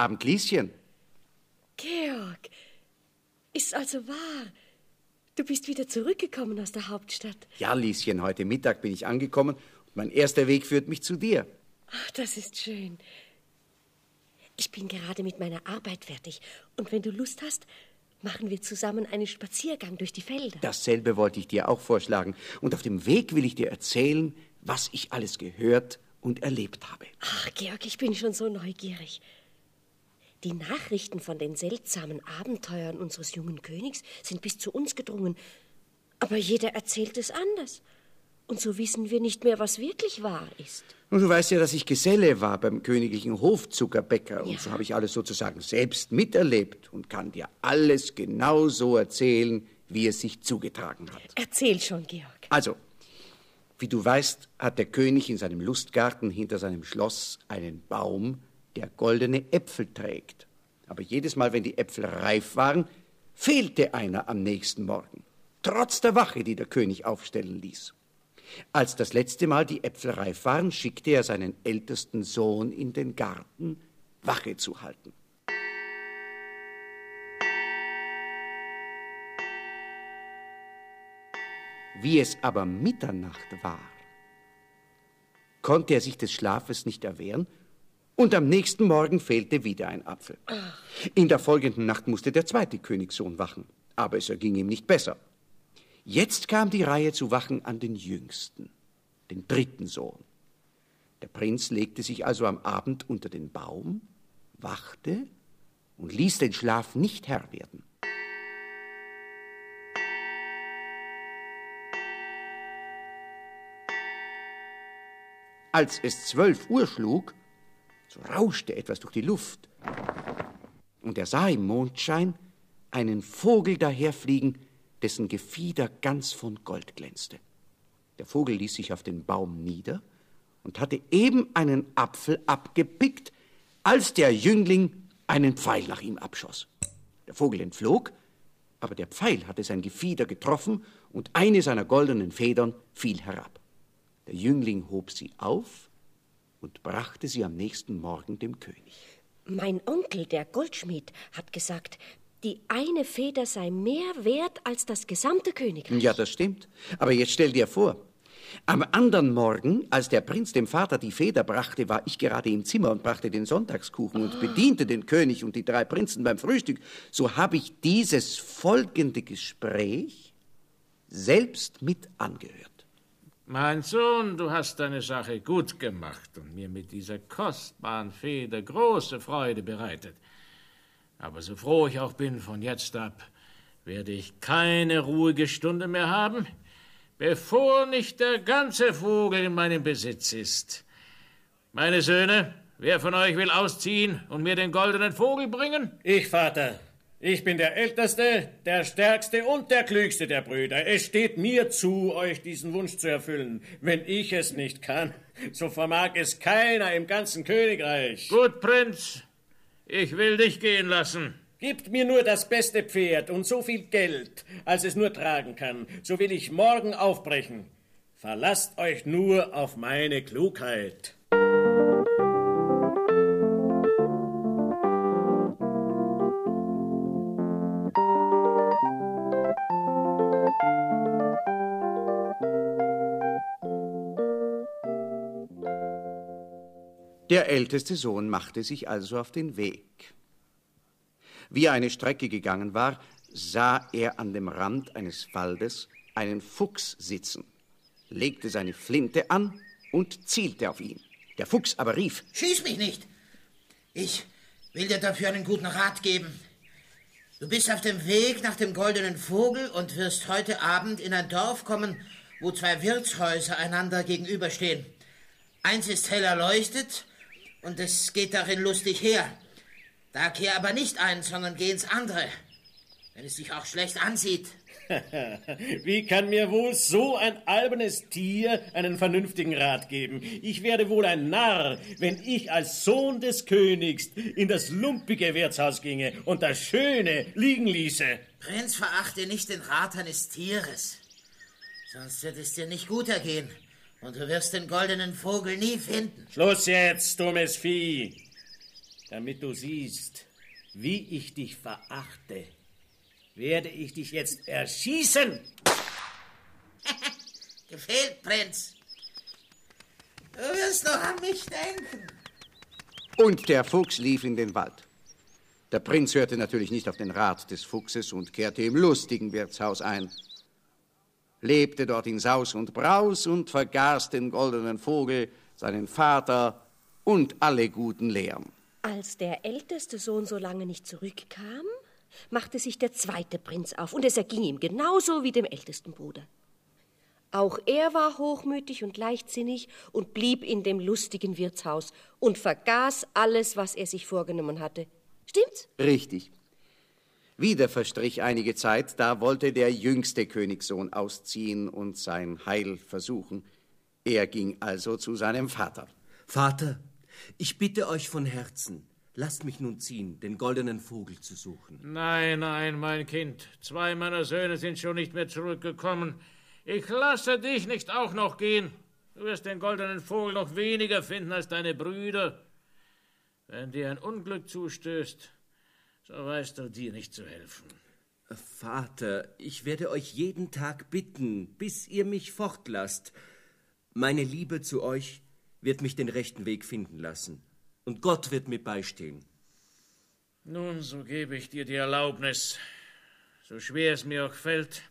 Abend, Lieschen. Georg, ist also wahr. Du bist wieder zurückgekommen aus der Hauptstadt. Ja, Lieschen, heute Mittag bin ich angekommen und mein erster Weg führt mich zu dir. Ach, das ist schön. Ich bin gerade mit meiner Arbeit fertig. Und wenn du Lust hast, machen wir zusammen einen Spaziergang durch die Felder. Dasselbe wollte ich dir auch vorschlagen. Und auf dem Weg will ich dir erzählen, was ich alles gehört und erlebt habe. Ach, Georg, ich bin schon so neugierig. Die Nachrichten von den seltsamen Abenteuern unseres jungen Königs sind bis zu uns gedrungen. Aber jeder erzählt es anders. Und so wissen wir nicht mehr, was wirklich wahr ist. Und du weißt ja, dass ich Geselle war beim königlichen Hofzuckerbäcker. Und ja. so habe ich alles sozusagen selbst miterlebt und kann dir alles genau so erzählen, wie es sich zugetragen hat. Erzähl schon, Georg. Also, wie du weißt, hat der König in seinem Lustgarten hinter seinem Schloss einen Baum, der goldene Äpfel trägt. Aber jedes Mal, wenn die Äpfel reif waren, fehlte einer am nächsten Morgen, trotz der Wache, die der König aufstellen ließ. Als das letzte Mal die Äpfel reif waren, schickte er seinen ältesten Sohn in den Garten, Wache zu halten. Wie es aber Mitternacht war, konnte er sich des Schlafes nicht erwehren, und am nächsten Morgen fehlte wieder ein Apfel. In der folgenden Nacht musste der zweite Königssohn wachen, aber es erging ihm nicht besser. Jetzt kam die Reihe zu wachen an den jüngsten, den dritten Sohn. Der Prinz legte sich also am Abend unter den Baum, wachte und ließ den Schlaf nicht Herr werden. Als es zwölf Uhr schlug, so rauschte etwas durch die Luft, und er sah im Mondschein einen Vogel daherfliegen, dessen Gefieder ganz von Gold glänzte. Der Vogel ließ sich auf den Baum nieder und hatte eben einen Apfel abgepickt, als der Jüngling einen Pfeil nach ihm abschoss. Der Vogel entflog, aber der Pfeil hatte sein Gefieder getroffen und eine seiner goldenen Federn fiel herab. Der Jüngling hob sie auf und brachte sie am nächsten Morgen dem König. Mein Onkel, der Goldschmied, hat gesagt, die eine Feder sei mehr wert als das gesamte Königreich. Ja, das stimmt. Aber jetzt stell dir vor, am anderen Morgen, als der Prinz dem Vater die Feder brachte, war ich gerade im Zimmer und brachte den Sonntagskuchen und bediente den König und die drei Prinzen beim Frühstück. So habe ich dieses folgende Gespräch selbst mit angehört. Mein Sohn, du hast deine Sache gut gemacht und mir mit dieser kostbaren Feder große Freude bereitet. Aber so froh ich auch bin, von jetzt ab werde ich keine ruhige Stunde mehr haben, bevor nicht der ganze Vogel in meinem Besitz ist. Meine Söhne, wer von euch will ausziehen und mir den goldenen Vogel bringen? Ich, Vater. Ich bin der Älteste, der Stärkste und der Klügste der Brüder. Es steht mir zu, euch diesen Wunsch zu erfüllen. Wenn ich es nicht kann, so vermag es keiner im ganzen Königreich. Gut, Prinz. Ich will dich gehen lassen. Gebt mir nur das beste Pferd und so viel Geld, als es nur tragen kann, so will ich morgen aufbrechen. Verlasst euch nur auf meine Klugheit. Der älteste Sohn machte sich also auf den Weg. Wie er eine Strecke gegangen war, sah er an dem Rand eines Waldes einen Fuchs sitzen, legte seine Flinte an und zielte auf ihn. Der Fuchs aber rief: Schieß mich nicht! Ich will dir dafür einen guten Rat geben. Du bist auf dem Weg nach dem goldenen Vogel und wirst heute Abend in ein Dorf kommen, wo zwei Wirtshäuser einander gegenüberstehen. Eins ist hell erleuchtet und es geht darin lustig her. Da kehr aber nicht ein, sondern geh ins andere, wenn es sich auch schlecht ansieht. Wie kann mir wohl so ein albernes Tier einen vernünftigen Rat geben? Ich werde wohl ein Narr, wenn ich als Sohn des Königs in das lumpige Wirtshaus ginge und das Schöne liegen ließe. Prinz, verachte nicht den Rat eines Tieres, sonst wird es dir nicht gut ergehen. Und du wirst den goldenen Vogel nie finden. Schluss jetzt, dummes Vieh. Damit du siehst, wie ich dich verachte, werde ich dich jetzt erschießen. Gefehlt, Prinz. Du wirst noch an mich denken. Und der Fuchs lief in den Wald. Der Prinz hörte natürlich nicht auf den Rat des Fuchses und kehrte im lustigen Wirtshaus ein. Lebte dort in Saus und Braus und vergaß den goldenen Vogel, seinen Vater und alle guten Lehren. Als der älteste Sohn so lange nicht zurückkam, machte sich der zweite Prinz auf, und es erging ihm genauso wie dem ältesten Bruder. Auch er war hochmütig und leichtsinnig und blieb in dem lustigen Wirtshaus und vergaß alles, was er sich vorgenommen hatte. Stimmt's? Richtig. Wieder verstrich einige Zeit, da wollte der jüngste Königssohn ausziehen und sein Heil versuchen. Er ging also zu seinem Vater. Vater, ich bitte euch von Herzen, lasst mich nun ziehen, den goldenen Vogel zu suchen. Nein, nein, mein Kind. Zwei meiner Söhne sind schon nicht mehr zurückgekommen. Ich lasse dich nicht auch noch gehen. Du wirst den goldenen Vogel noch weniger finden als deine Brüder. Wenn dir ein Unglück zustößt, so weißt du dir nicht zu helfen. Vater, ich werde euch jeden Tag bitten, bis ihr mich fortlasst. Meine Liebe zu euch wird mich den rechten Weg finden lassen. Und Gott wird mir beistehen. Nun, so gebe ich dir die Erlaubnis, so schwer es mir auch fällt.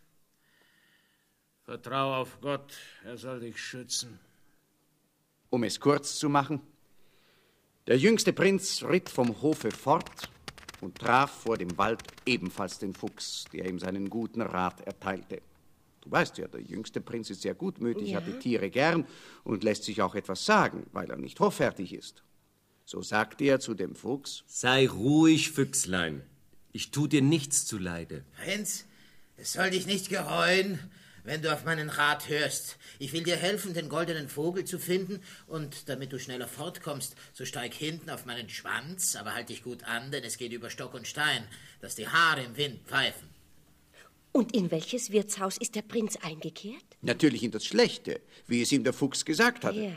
Vertrau auf Gott, er soll dich schützen. Um es kurz zu machen, der jüngste Prinz ritt vom Hofe fort und traf vor dem Wald ebenfalls den Fuchs, der ihm seinen guten Rat erteilte. Du weißt ja, der jüngste Prinz ist sehr gutmütig, Ja. hat die Tiere gern und lässt sich auch etwas sagen, weil er nicht hoffärtig ist. So sagte er zu dem Fuchs, Sei ruhig, Füchslein. Ich tu dir nichts zuleide. Prinz, es soll dich nicht gereuen, wenn du auf meinen Rat hörst. Ich will dir helfen, den goldenen Vogel zu finden, und damit du schneller fortkommst, so steig hinten auf meinen Schwanz, aber halt dich gut an, denn es geht über Stock und Stein, dass die Haare im Wind pfeifen. Und in welches Wirtshaus ist der Prinz eingekehrt? natürlich in das Schlechte, wie es ihm der Fuchs gesagt hatte. Ja.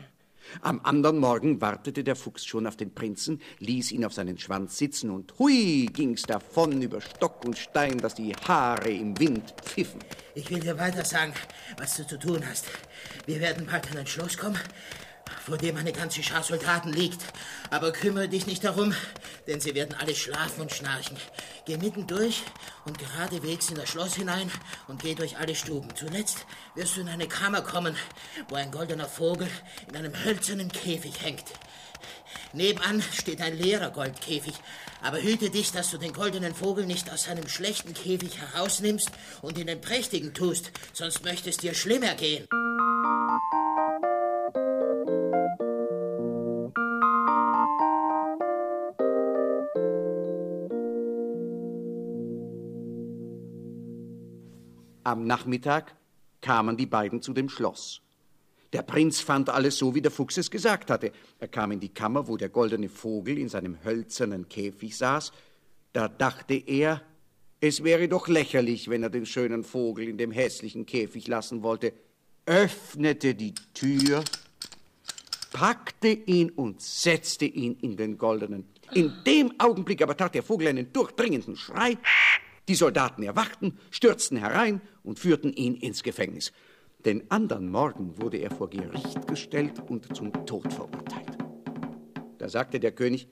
Am anderen Morgen wartete der Fuchs schon auf den Prinzen, ließ ihn auf seinen Schwanz sitzen und hui ging's davon über Stock und Stein, dass die Haare im Wind pfiffen. Ich will dir weiter sagen, was du zu tun hast. Wir werden bald an ein Schloss kommen, vor dem eine ganze Schar Soldaten liegt. Aber kümmere dich nicht darum, denn sie werden alle schlafen und schnarchen. Geh mitten durch und geradewegs in das Schloss hinein und geh durch alle Stuben. Zuletzt wirst du in eine Kammer kommen, wo ein goldener Vogel in einem hölzernen Käfig hängt. Nebenan steht ein leerer Goldkäfig. Aber hüte dich, dass du den goldenen Vogel nicht aus seinem schlechten Käfig herausnimmst und in den prächtigen tust, sonst möchte es dir schlimmer gehen. Am Nachmittag kamen die beiden zu dem Schloss. Der Prinz fand alles so, wie der Fuchs es gesagt hatte. Er kam in die Kammer, wo der goldene Vogel in seinem hölzernen Käfig saß. Da dachte er, es wäre doch lächerlich, wenn er den schönen Vogel in dem hässlichen Käfig lassen wollte, öffnete die Tür, packte ihn und setzte ihn in den goldenen. In dem Augenblick aber tat der Vogel einen durchdringenden Schrei. Die Soldaten erwachten, stürzten herein und führten ihn ins Gefängnis. Den andern Morgen wurde er vor Gericht gestellt und zum Tod verurteilt. Da sagte der König,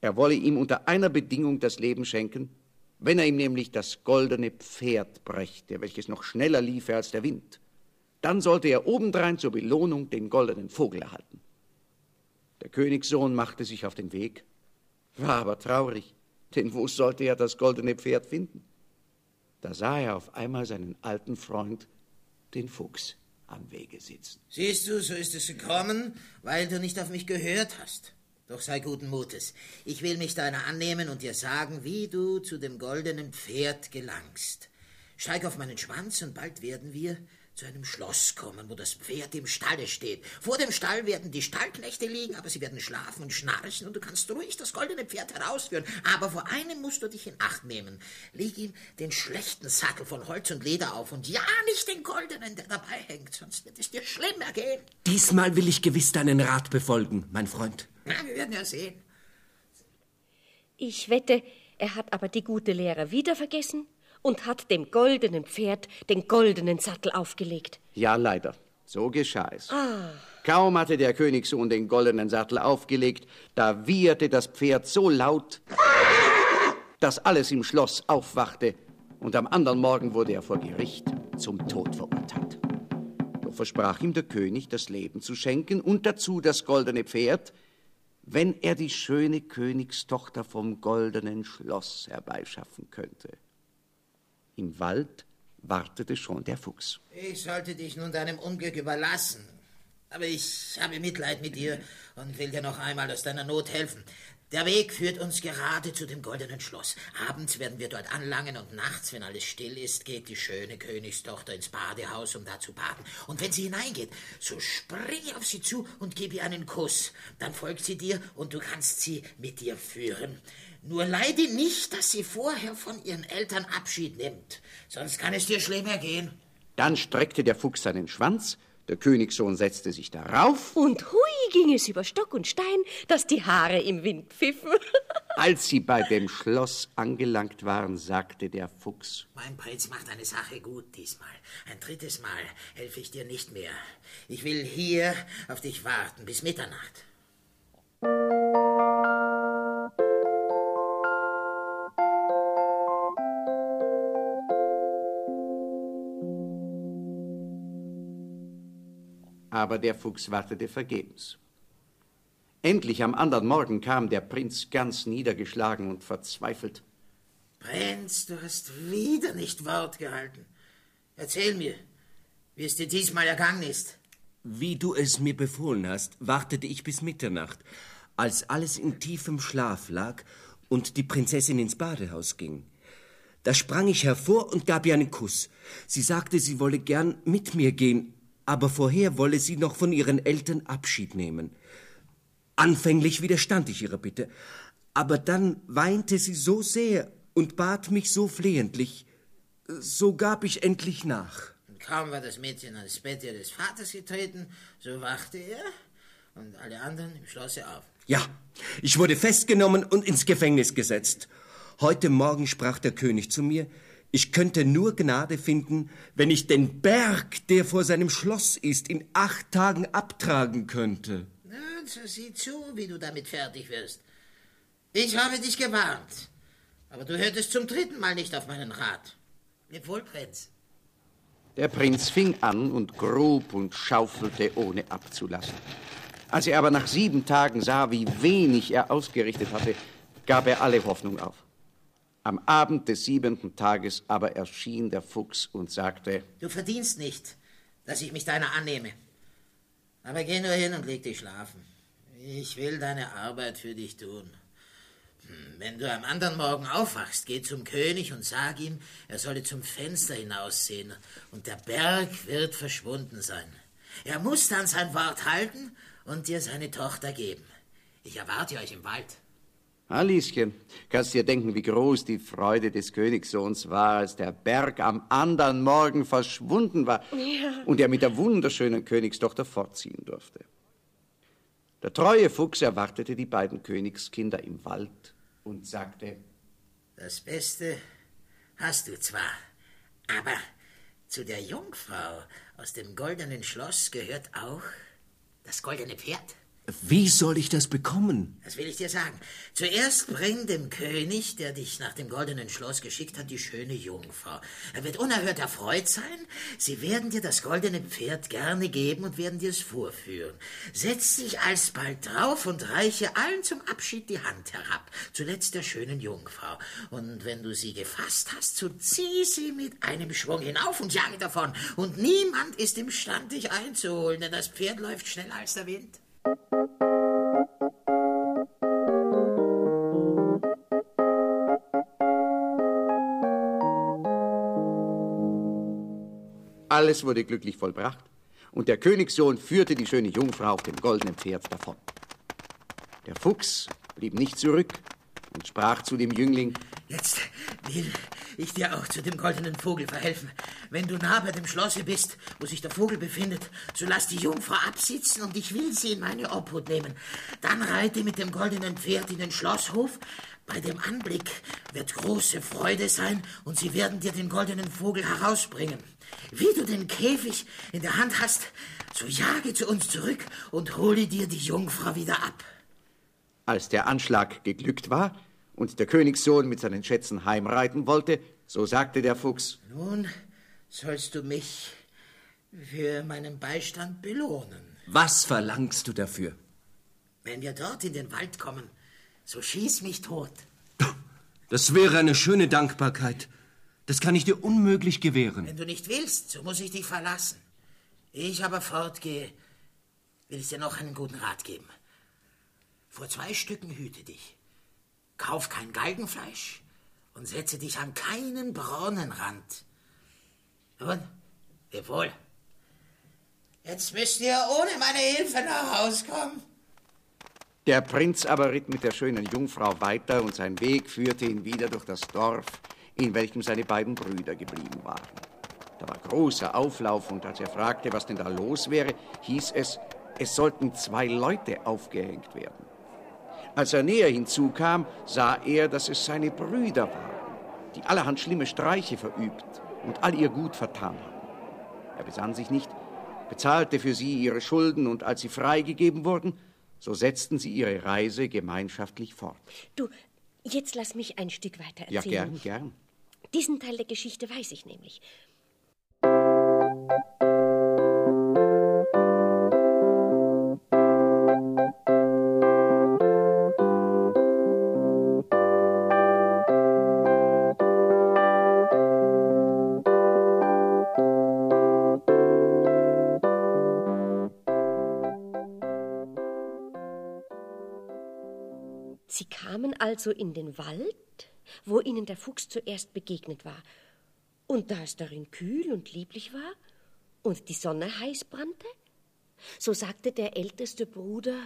er wolle ihm unter einer Bedingung das Leben schenken, wenn er ihm nämlich das goldene Pferd brächte, welches noch schneller liefe als der Wind. Dann sollte er obendrein zur Belohnung den goldenen Vogel erhalten. Der Königssohn machte sich auf den Weg, war aber traurig, denn wo sollte er das goldene Pferd finden? Da sah er auf einmal seinen alten Freund, den Fuchs, am Wege sitzen. Siehst du, so ist es gekommen, weil du nicht auf mich gehört hast. Doch sei guten Mutes. Ich will mich deiner annehmen und dir sagen, wie du zu dem goldenen Pferd gelangst. Steig auf meinen Schwanz und bald werden wir zu einem Schloss kommen, wo das Pferd im Stalle steht. Vor dem Stall werden die Stallknechte liegen, aber sie werden schlafen und schnarchen und du kannst ruhig das goldene Pferd herausführen. Aber vor einem musst du dich in Acht nehmen. Leg ihm den schlechten Sattel von Holz und Leder auf und ja nicht den goldenen, der dabei hängt, sonst wird es dir schlimm ergehen. Diesmal will ich gewiss deinen Rat befolgen, mein Freund. Na, wir werden ja sehen. Ich wette, er hat aber die gute Lehre wieder vergessen und hat dem goldenen Pferd den goldenen Sattel aufgelegt. Ja, leider. So geschah es. Ah. Kaum hatte der Königssohn den goldenen Sattel aufgelegt, da wieherte das Pferd so laut, dass alles im Schloss aufwachte, und am anderen Morgen wurde er vor Gericht zum Tod verurteilt. Doch versprach ihm der König, das Leben zu schenken und dazu das goldene Pferd, wenn er die schöne Königstochter vom goldenen Schloss herbeischaffen könnte. Im Wald wartete schon der Fuchs. Ich sollte dich nun deinem Unglück überlassen. Aber ich habe Mitleid mit dir und will dir noch einmal aus deiner Not helfen. Der Weg führt uns gerade zu dem goldenen Schloss. Abends werden wir dort anlangen und nachts, wenn alles still ist, geht die schöne Königstochter ins Badehaus, um da zu baden. Und wenn sie hineingeht, so spring auf sie zu und gib ihr einen Kuss. Dann folgt sie dir und du kannst sie mit dir führen. Nur leide nicht, dass sie vorher von ihren Eltern Abschied nimmt, sonst kann es dir schlimmer gehen. Dann streckte der Fuchs seinen Schwanz der Königssohn setzte sich darauf. Und hui ging es über Stock und Stein, dass die Haare im Wind pfiffen. Als sie bei dem Schloss angelangt waren, sagte der Fuchs. Mein Prinz macht eine Sache gut diesmal. Ein drittes Mal helfe ich dir nicht mehr. Ich will hier auf dich warten bis Mitternacht. Aber der Fuchs wartete vergebens. Endlich am anderen Morgen kam der Prinz ganz niedergeschlagen und verzweifelt. Prinz, du hast wieder nicht Wort gehalten. Erzähl mir, wie es dir diesmal ergangen ist. Wie du es mir befohlen hast, wartete ich bis Mitternacht, als alles in tiefem Schlaf lag und die Prinzessin ins Badehaus ging. Da sprang ich hervor und gab ihr einen Kuss. Sie sagte, sie wolle gern mit mir gehen, aber vorher wolle sie noch von ihren Eltern Abschied nehmen. Anfänglich widerstand ich ihrer Bitte, aber dann weinte sie so sehr und bat mich so flehentlich, so gab ich endlich nach. Und kaum war das Mädchen ans Bett ihres Vaters getreten, so wachte er und alle anderen im Schlosse auf. Ja, ich wurde festgenommen und ins Gefängnis gesetzt. Heute Morgen sprach der König zu mir, ich könnte nur Gnade finden, wenn ich den Berg, der vor seinem Schloss ist, in acht Tagen abtragen könnte. Na, so sieh zu, wie du damit fertig wirst. Ich habe dich gewarnt, aber du hörtest zum dritten Mal nicht auf meinen Rat. Leb wohl, Prinz. Der Prinz fing an und grub und schaufelte, ohne abzulassen. Als er aber nach sieben Tagen sah, wie wenig er ausgerichtet hatte, gab er alle Hoffnung auf. Am Abend des siebenten Tages aber erschien der Fuchs und sagte, Du verdienst nicht, dass ich mich deiner annehme. Aber geh nur hin und leg dich schlafen. Ich will deine Arbeit für dich tun. Hm, wenn du am anderen Morgen aufwachst, geh zum König und sag ihm, er solle zum Fenster hinaussehen, und der Berg wird verschwunden sein. Er muss dann sein Wort halten und dir seine Tochter geben. Ich erwarte euch im Wald. Alischen, kannst dir denken, wie groß die Freude des Königssohns war, als der Berg am anderen Morgen verschwunden war ja. und er mit der wunderschönen Königstochter fortziehen durfte. Der treue Fuchs erwartete die beiden Königskinder im Wald und sagte, Das Beste hast du zwar, aber zu der Jungfrau aus dem goldenen Schloss gehört auch das goldene Pferd. Wie soll ich das bekommen? Das will ich dir sagen. Zuerst bring dem König, der dich nach dem goldenen Schloss geschickt hat, die schöne Jungfrau. Er wird unerhört erfreut sein. Sie werden dir das goldene Pferd gerne geben und werden dir es vorführen. Setz dich alsbald drauf und reiche allen zum Abschied die Hand herab, zuletzt der schönen Jungfrau. Und wenn du sie gefasst hast, so zieh sie mit einem Schwung hinauf und jage davon. Und niemand ist imstand, dich einzuholen, denn das Pferd läuft schneller als der Wind. Alles wurde glücklich vollbracht, und der Königssohn führte die schöne Jungfrau auf dem goldenen Pferd davon. Der Fuchs blieb nicht zurück und sprach zu dem Jüngling, Jetzt will ich dir auch zu dem goldenen Vogel verhelfen. Wenn du nah bei dem Schlosse bist, wo sich der Vogel befindet, so lass die Jungfrau absitzen und ich will sie in meine Obhut nehmen. Dann reite mit dem goldenen Pferd in den Schlosshof. Bei dem Anblick wird große Freude sein und sie werden dir den goldenen Vogel herausbringen. Wie du den Käfig in der Hand hast, so jage zu uns zurück und hole dir die Jungfrau wieder ab. Als der Anschlag geglückt war, und der Königssohn mit seinen Schätzen heimreiten wollte, so sagte der Fuchs, Nun sollst du mich für meinen Beistand belohnen. Was verlangst du dafür? Wenn wir dort in den Wald kommen, so schieß mich tot. Das wäre eine schöne Dankbarkeit. Das kann ich dir unmöglich gewähren. Wenn du nicht willst, so muss ich dich verlassen. Ich aber fortgehe, will ich dir noch einen guten Rat geben. Vor zwei Stücken hüte dich. Kauf kein Galgenfleisch und setze dich an keinen Brunnenrand. Nun, leb wohl. Jetzt müsst ihr ohne meine Hilfe nach Haus kommen. Der Prinz aber ritt mit der schönen Jungfrau weiter und sein Weg führte ihn wieder durch das Dorf, in welchem seine beiden Brüder geblieben waren. Da war großer Auflauf und als er fragte, was denn da los wäre, hieß es, es sollten zwei Leute aufgehängt werden. Als er näher hinzukam, sah er, dass es seine Brüder waren, die allerhand schlimme Streiche verübt und all ihr Gut vertan hatten. Er besann sich nicht, bezahlte für sie ihre Schulden und als sie freigegeben wurden, so setzten sie ihre Reise gemeinschaftlich fort. Du, jetzt lass mich ein Stück weiter erzählen. Ja, gern, gern. Diesen Teil der Geschichte weiß ich nämlich. Also in den Wald, wo ihnen der Fuchs zuerst begegnet war. Und da es darin kühl und lieblich war und die Sonne heiß brannte, so sagte der älteste Bruder,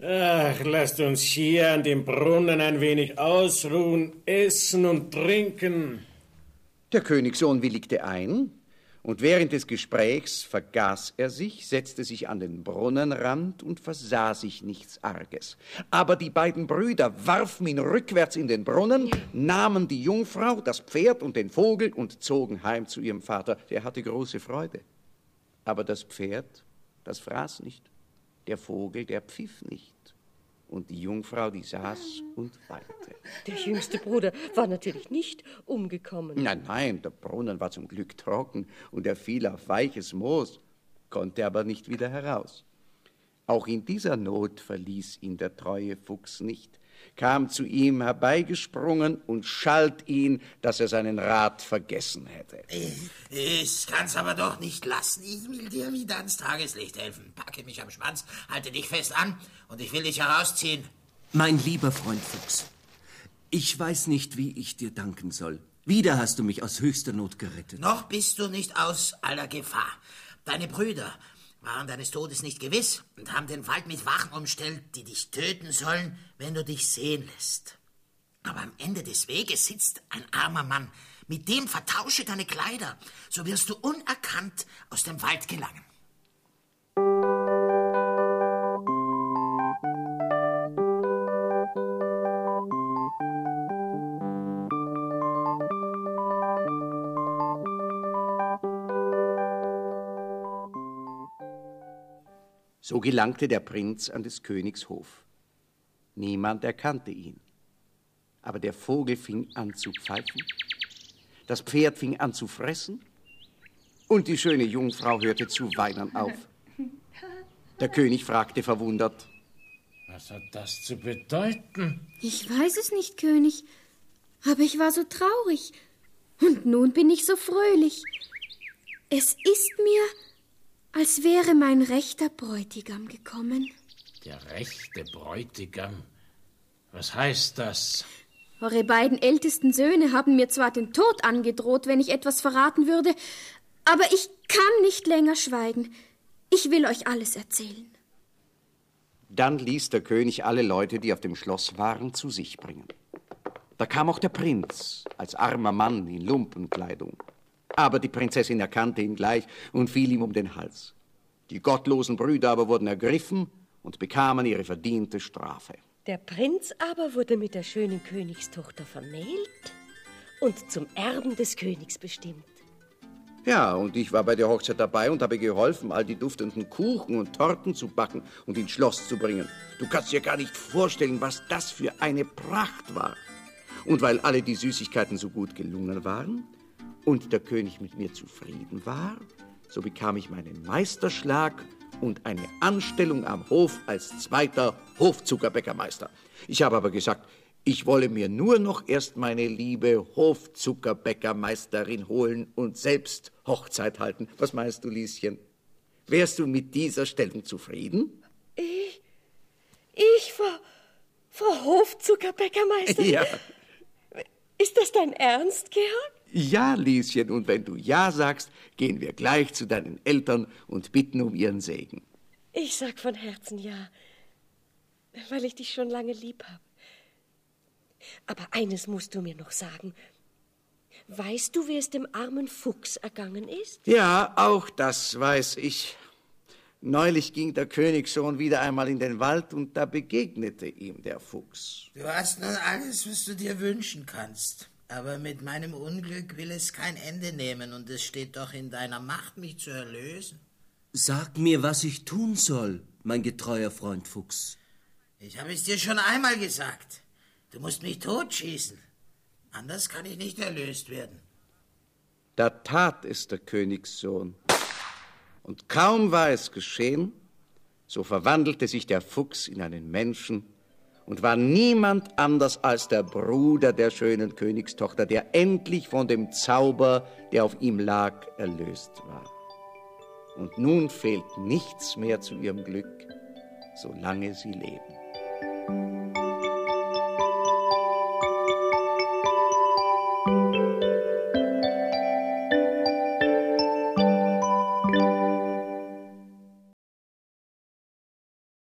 Ach, lasst uns hier an dem Brunnen ein wenig ausruhen, essen und trinken. Der Königssohn willigte ein, und während des Gesprächs vergaß er sich, setzte sich an den Brunnenrand und versah sich nichts Arges. Aber die beiden Brüder warfen ihn rückwärts in den Brunnen, nahmen die Jungfrau, das Pferd und den Vogel und zogen heim zu ihrem Vater. Der hatte große Freude. Aber das Pferd, das fraß nicht, der Vogel, der pfiff nicht. Und die Jungfrau, die saß und weinte. der jüngste Bruder war natürlich nicht umgekommen. Nein, nein, der Brunnen war zum Glück trocken und er fiel auf weiches Moos, konnte aber nicht wieder heraus. Auch in dieser Not verließ ihn der treue Fuchs nicht, kam zu ihm herbeigesprungen und schalt ihn, dass er seinen Rat vergessen hätte. Ich kann's aber doch nicht lassen. Ich will dir wieder ans Tageslicht helfen. Packe mich am Schwanz, halte dich fest an und ich will dich herausziehen. Mein lieber Freund Fuchs, ich weiß nicht, wie ich dir danken soll. Wieder hast du mich aus höchster Not gerettet. Noch bist du nicht aus aller Gefahr. Deine Brüder waren deines Todes nicht gewiss und haben den Wald mit Wachen umstellt, die dich töten sollen, wenn du dich sehen lässt. Aber am Ende des Weges sitzt ein armer Mann. Mit dem vertausche deine Kleider, so wirst du unerkannt aus dem Wald gelangen. So gelangte der Prinz an des Königs Hof. Niemand erkannte ihn. Aber der Vogel fing an zu pfeifen, das Pferd fing an zu fressen und die schöne Jungfrau hörte zu weinen auf. Der König fragte verwundert, Was hat das zu bedeuten? Ich weiß es nicht, König, aber ich war so traurig. Und nun bin ich so fröhlich. Es ist mir, als wäre mein rechter Bräutigam gekommen. Der rechte Bräutigam. Was heißt das? Eure beiden ältesten Söhne haben mir zwar den Tod angedroht, wenn ich etwas verraten würde, aber ich kann nicht länger schweigen. Ich will euch alles erzählen. Dann ließ der König alle Leute, die auf dem Schloss waren, zu sich bringen. Da kam auch der Prinz, als armer Mann in Lumpenkleidung. Aber die Prinzessin erkannte ihn gleich und fiel ihm um den Hals. Die gottlosen Brüder aber wurden ergriffen und bekamen ihre verdiente Strafe. Der Prinz aber wurde mit der schönen Königstochter vermählt und zum Erben des Königs bestimmt. Ja, und ich war bei der Hochzeit dabei und habe geholfen, all die duftenden Kuchen und Torten zu backen und ins Schloss zu bringen. Du kannst dir gar nicht vorstellen, was das für eine Pracht war. Und weil alle die Süßigkeiten so gut gelungen waren und der König mit mir zufrieden war, so bekam ich meinen Meisterschlag und eine Anstellung am Hof als zweiter Hofzuckerbäckermeister. Ich habe aber gesagt, ich wolle mir nur noch erst meine liebe Hofzuckerbäckermeisterin holen und selbst Hochzeit halten. Was meinst du, Lieschen? Wärst du mit dieser Stellung zufrieden? Ich, ich vor, vor Hofzuckerbäckermeisterin? Ja. Ist das dein Ernst, Georg? Ja, Lieschen, und wenn du Ja sagst, gehen wir gleich zu deinen Eltern und bitten um ihren Segen. Ich sag von Herzen Ja, weil ich dich schon lange lieb habe. Aber eines musst du mir noch sagen. Weißt du, wie es dem armen Fuchs ergangen ist? Ja, auch das weiß ich. Neulich ging der Königssohn wieder einmal in den Wald und da begegnete ihm der Fuchs. Du hast nun alles, was du dir wünschen kannst. Aber mit meinem Unglück will es kein Ende nehmen und es steht doch in deiner Macht, mich zu erlösen. Sag mir, was ich tun soll, mein getreuer Freund Fuchs. Ich habe es dir schon einmal gesagt. Du musst mich totschießen. Anders kann ich nicht erlöst werden. Da tat es der Königssohn. Und kaum war es geschehen, so verwandelte sich der Fuchs in einen Menschen und war niemand anders als der Bruder der schönen Königstochter, der endlich von dem Zauber, der auf ihm lag, erlöst war. Und nun fehlt nichts mehr zu ihrem Glück, solange sie leben.